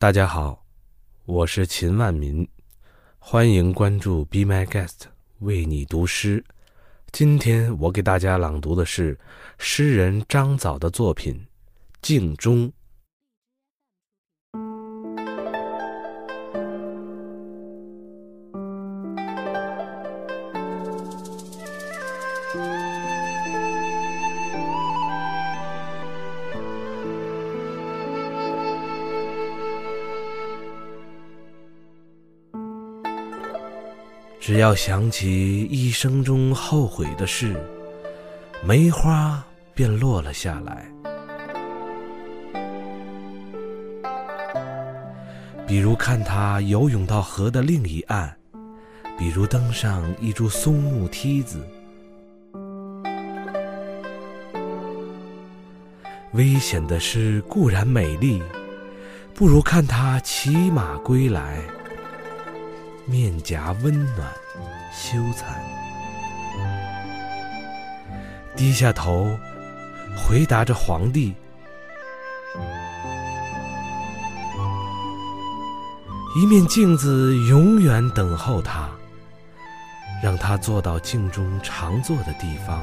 大家好，我是秦万民，欢迎关注 Be My Guest，为你读诗。今天我给大家朗读的是诗人张藻的作品《镜中》。只要想起一生中后悔的事，梅花便落了下来。比如看他游泳到河的另一岸，比如登上一株松木梯子。危险的事固然美丽，不如看他骑马归来。面颊温暖，羞惭，低下头，回答着皇帝。一面镜子永远等候他，让他坐到镜中常坐的地方，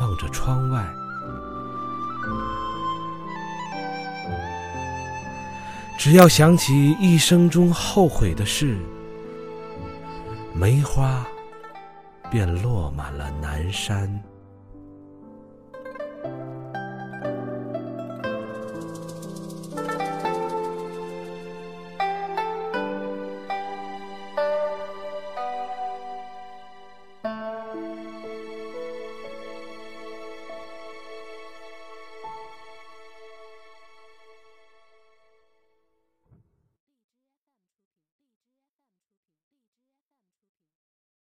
望着窗外。只要想起一生中后悔的事，梅花便落满了南山。